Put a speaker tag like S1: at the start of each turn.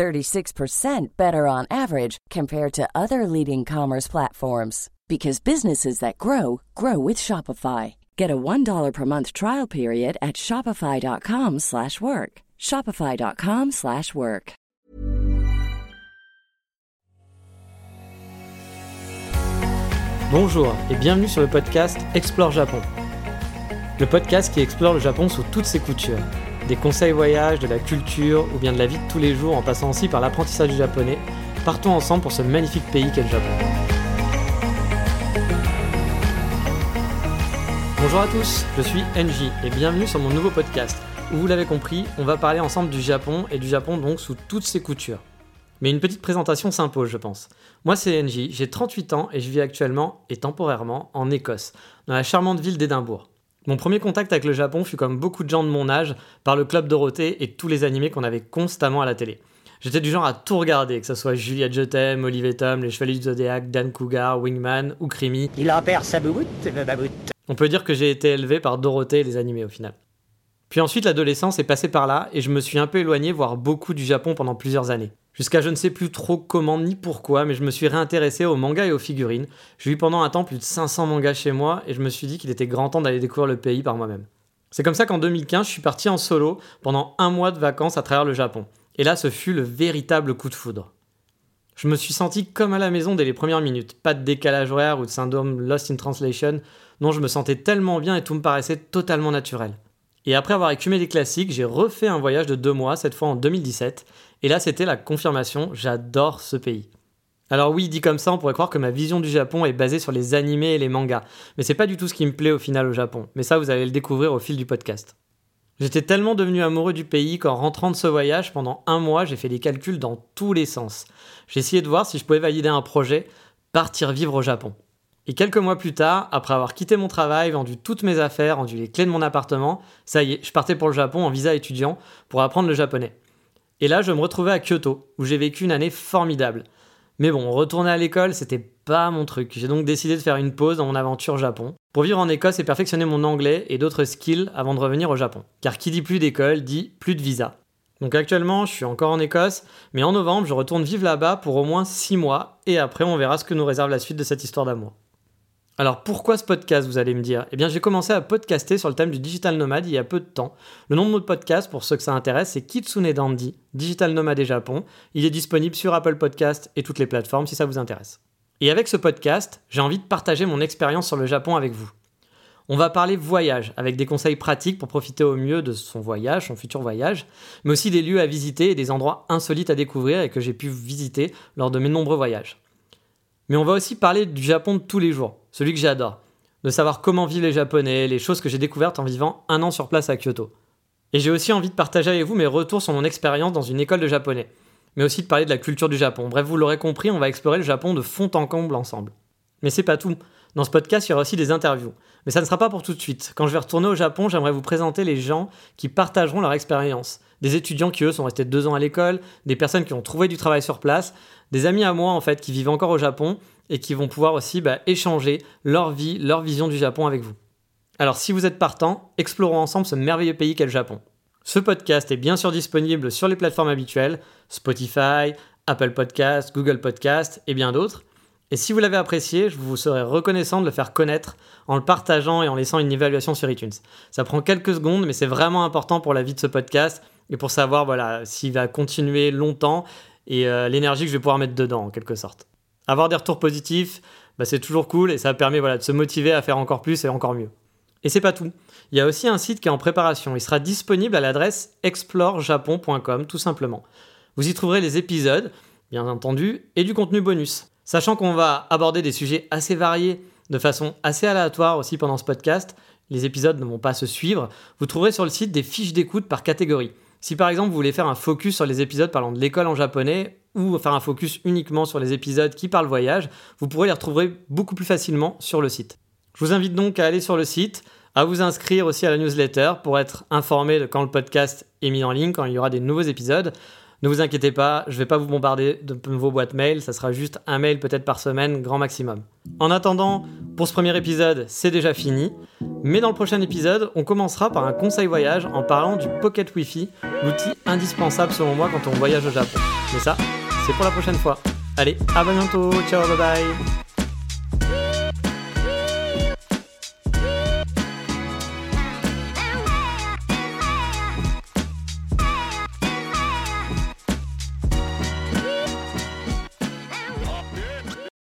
S1: 36% better on average compared to other leading commerce platforms because businesses that grow grow with Shopify. Get a $1 per month trial period at shopify.com/work. shopify.com/work.
S2: Bonjour et bienvenue sur le podcast Explore Japon. Le podcast qui explore le Japon sous toutes ses coutures. Des conseils voyage, de la culture ou bien de la vie de tous les jours en passant aussi par l'apprentissage du japonais. Partons ensemble pour ce magnifique pays qu'est le Japon. Bonjour à tous, je suis NJ et bienvenue sur mon nouveau podcast où vous l'avez compris, on va parler ensemble du Japon et du Japon donc sous toutes ses coutures. Mais une petite présentation s'impose, je pense. Moi, c'est NJ, j'ai 38 ans et je vis actuellement et temporairement en Écosse, dans la charmante ville d'Édimbourg. Mon premier contact avec le Japon fut comme beaucoup de gens de mon âge par le club Dorothée et tous les animés qu'on avait constamment à la télé. J'étais du genre à tout regarder, que ce soit Juliette Je t'aime, Olive Tom, Les Chevaliers du Zodiac, Dan Cougar, Wingman ou Creamy.
S3: Il en perd sa bouboute, baboute.
S2: On peut dire que j'ai été élevé par Dorothée et les animés au final. Puis ensuite, l'adolescence est passée par là et je me suis un peu éloigné, voire beaucoup du Japon pendant plusieurs années. Jusqu'à je ne sais plus trop comment ni pourquoi, mais je me suis réintéressé aux mangas et aux figurines. J'ai eu pendant un temps plus de 500 mangas chez moi et je me suis dit qu'il était grand temps d'aller découvrir le pays par moi-même. C'est comme ça qu'en 2015, je suis parti en solo pendant un mois de vacances à travers le Japon. Et là, ce fut le véritable coup de foudre. Je me suis senti comme à la maison dès les premières minutes. Pas de décalage horaire ou de syndrome Lost in Translation. Non, je me sentais tellement bien et tout me paraissait totalement naturel. Et après avoir écumé les classiques, j'ai refait un voyage de deux mois, cette fois en 2017. Et là, c'était la confirmation, j'adore ce pays. Alors oui, dit comme ça, on pourrait croire que ma vision du Japon est basée sur les animés et les mangas. Mais c'est pas du tout ce qui me plaît au final au Japon. Mais ça, vous allez le découvrir au fil du podcast. J'étais tellement devenu amoureux du pays qu'en rentrant de ce voyage, pendant un mois, j'ai fait des calculs dans tous les sens. J'ai essayé de voir si je pouvais valider un projet, partir vivre au Japon. Et quelques mois plus tard, après avoir quitté mon travail, vendu toutes mes affaires, rendu les clés de mon appartement, ça y est, je partais pour le Japon en visa étudiant pour apprendre le japonais. Et là, je me retrouvais à Kyoto, où j'ai vécu une année formidable. Mais bon, retourner à l'école, c'était pas mon truc. J'ai donc décidé de faire une pause dans mon aventure Japon, pour vivre en Écosse et perfectionner mon anglais et d'autres skills avant de revenir au Japon. Car qui dit plus d'école dit plus de visa. Donc actuellement, je suis encore en Écosse, mais en novembre, je retourne vivre là-bas pour au moins 6 mois, et après, on verra ce que nous réserve la suite de cette histoire d'amour. Alors pourquoi ce podcast, vous allez me dire? Eh bien j'ai commencé à podcaster sur le thème du digital nomade il y a peu de temps. Le nom de notre podcast, pour ceux que ça intéresse, c'est Kitsune Dandy, Digital Nomade et Japon. Il est disponible sur Apple Podcast et toutes les plateformes si ça vous intéresse. Et avec ce podcast, j'ai envie de partager mon expérience sur le Japon avec vous. On va parler voyage, avec des conseils pratiques pour profiter au mieux de son voyage, son futur voyage, mais aussi des lieux à visiter et des endroits insolites à découvrir et que j'ai pu visiter lors de mes nombreux voyages. Mais on va aussi parler du Japon de tous les jours, celui que j'adore. De savoir comment vivent les Japonais, les choses que j'ai découvertes en vivant un an sur place à Kyoto. Et j'ai aussi envie de partager avec vous mes retours sur mon expérience dans une école de japonais. Mais aussi de parler de la culture du Japon. Bref, vous l'aurez compris, on va explorer le Japon de fond en comble ensemble. Mais c'est pas tout. Dans ce podcast, il y aura aussi des interviews. Mais ça ne sera pas pour tout de suite. Quand je vais retourner au Japon, j'aimerais vous présenter les gens qui partageront leur expérience. Des étudiants qui, eux, sont restés deux ans à l'école, des personnes qui ont trouvé du travail sur place, des amis à moi en fait qui vivent encore au Japon et qui vont pouvoir aussi bah, échanger leur vie, leur vision du Japon avec vous. Alors si vous êtes partant, explorons ensemble ce merveilleux pays qu'est le Japon. Ce podcast est bien sûr disponible sur les plateformes habituelles, Spotify, Apple Podcast, Google Podcast et bien d'autres. Et si vous l'avez apprécié, je vous serais reconnaissant de le faire connaître en le partageant et en laissant une évaluation sur iTunes. Ça prend quelques secondes, mais c'est vraiment important pour la vie de ce podcast et pour savoir voilà, s'il va continuer longtemps et euh, l'énergie que je vais pouvoir mettre dedans, en quelque sorte. Avoir des retours positifs, bah, c'est toujours cool et ça permet voilà, de se motiver à faire encore plus et encore mieux. Et c'est pas tout. Il y a aussi un site qui est en préparation. Il sera disponible à l'adresse explorejapon.com, tout simplement. Vous y trouverez les épisodes, bien entendu, et du contenu bonus. Sachant qu'on va aborder des sujets assez variés, de façon assez aléatoire aussi pendant ce podcast, les épisodes ne vont pas se suivre, vous trouverez sur le site des fiches d'écoute par catégorie. Si par exemple vous voulez faire un focus sur les épisodes parlant de l'école en japonais ou faire un focus uniquement sur les épisodes qui parlent voyage, vous pourrez les retrouver beaucoup plus facilement sur le site. Je vous invite donc à aller sur le site, à vous inscrire aussi à la newsletter pour être informé de quand le podcast est mis en ligne, quand il y aura des nouveaux épisodes. Ne vous inquiétez pas, je ne vais pas vous bombarder de vos boîtes mail, ça sera juste un mail peut-être par semaine, grand maximum. En attendant, pour ce premier épisode, c'est déjà fini. Mais dans le prochain épisode, on commencera par un conseil voyage en parlant du Pocket Wi-Fi, l'outil indispensable selon moi quand on voyage au Japon. Mais ça, c'est pour la prochaine fois. Allez, à bientôt, ciao, bye bye